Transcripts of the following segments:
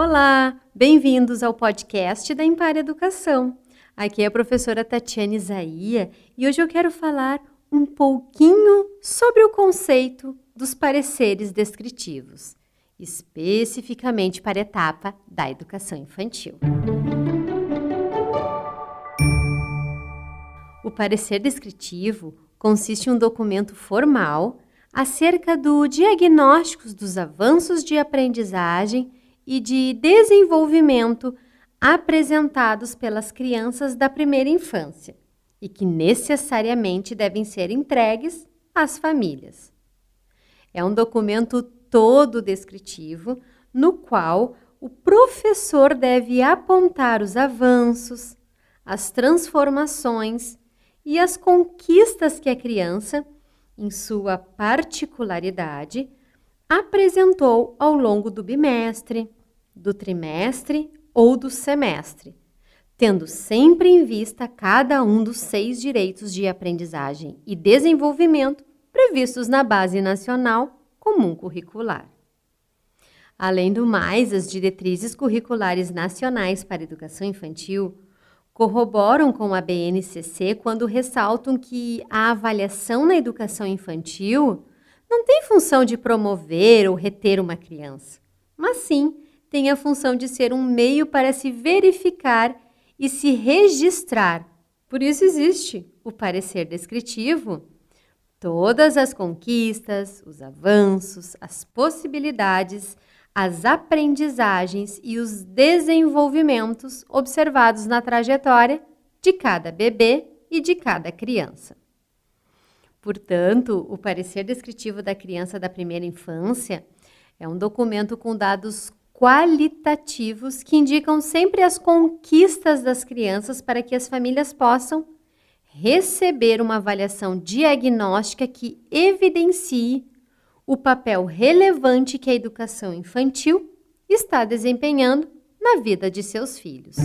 Olá, bem-vindos ao podcast da Impar Educação. Aqui é a professora Tatiana Isaia e hoje eu quero falar um pouquinho sobre o conceito dos pareceres descritivos, especificamente para a etapa da educação infantil. O parecer descritivo consiste em um documento formal acerca do diagnósticos dos avanços de aprendizagem e de desenvolvimento apresentados pelas crianças da primeira infância e que necessariamente devem ser entregues às famílias. É um documento todo descritivo no qual o professor deve apontar os avanços, as transformações e as conquistas que a criança, em sua particularidade, apresentou ao longo do bimestre, do trimestre ou do semestre, tendo sempre em vista cada um dos seis direitos de aprendizagem e desenvolvimento previstos na Base Nacional Comum Curricular. Além do mais, as diretrizes curriculares nacionais para educação infantil corroboram com a BNCC quando ressaltam que a avaliação na educação infantil não tem função de promover ou reter uma criança, mas sim tem a função de ser um meio para se verificar e se registrar. Por isso existe o parecer descritivo. Todas as conquistas, os avanços, as possibilidades, as aprendizagens e os desenvolvimentos observados na trajetória de cada bebê e de cada criança. Portanto, o parecer descritivo da criança da primeira infância é um documento com dados qualitativos que indicam sempre as conquistas das crianças para que as famílias possam receber uma avaliação diagnóstica que evidencie o papel relevante que a educação infantil está desempenhando na vida de seus filhos.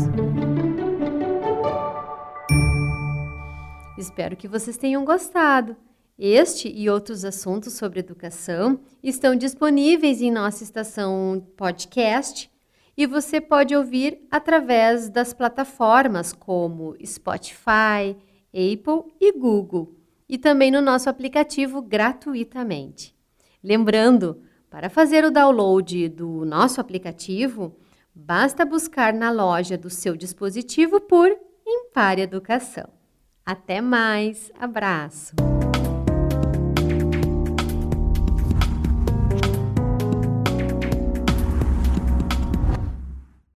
Espero que vocês tenham gostado. Este e outros assuntos sobre educação estão disponíveis em nossa estação podcast e você pode ouvir através das plataformas como Spotify, Apple e Google, e também no nosso aplicativo gratuitamente. Lembrando, para fazer o download do nosso aplicativo, basta buscar na loja do seu dispositivo por Impar Educação. Até mais, abraço!